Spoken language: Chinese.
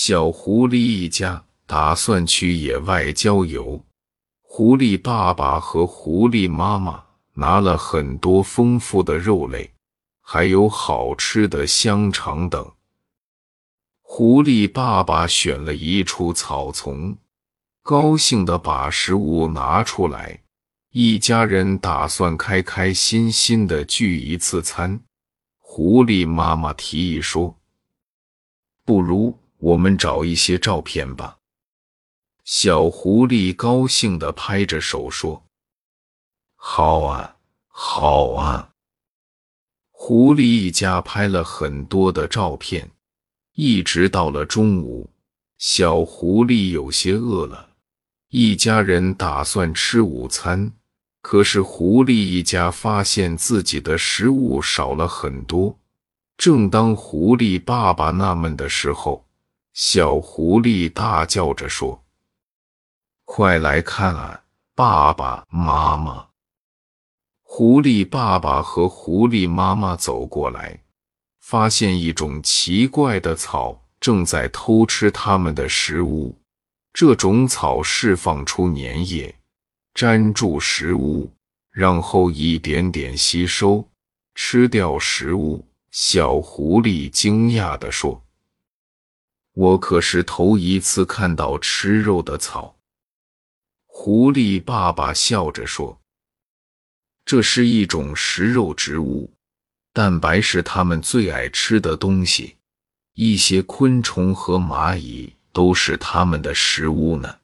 小狐狸一家打算去野外郊游。狐狸爸爸和狐狸妈妈拿了很多丰富的肉类，还有好吃的香肠等。狐狸爸爸选了一处草丛，高兴地把食物拿出来。一家人打算开开心心的聚一次餐。狐狸妈妈提议说：“不如……”我们找一些照片吧。小狐狸高兴地拍着手说：“好啊，好啊！”狐狸一家拍了很多的照片，一直到了中午，小狐狸有些饿了，一家人打算吃午餐。可是狐狸一家发现自己的食物少了很多。正当狐狸爸爸纳闷的时候，小狐狸大叫着说：“快来看啊，爸爸妈妈！”狐狸爸爸和狐狸妈妈走过来，发现一种奇怪的草正在偷吃他们的食物。这种草释放出粘液，粘住食物，然后一点点吸收，吃掉食物。小狐狸惊讶地说。我可是头一次看到吃肉的草。狐狸爸爸笑着说：“这是一种食肉植物，蛋白是它们最爱吃的东西。一些昆虫和蚂蚁都是它们的食物呢。”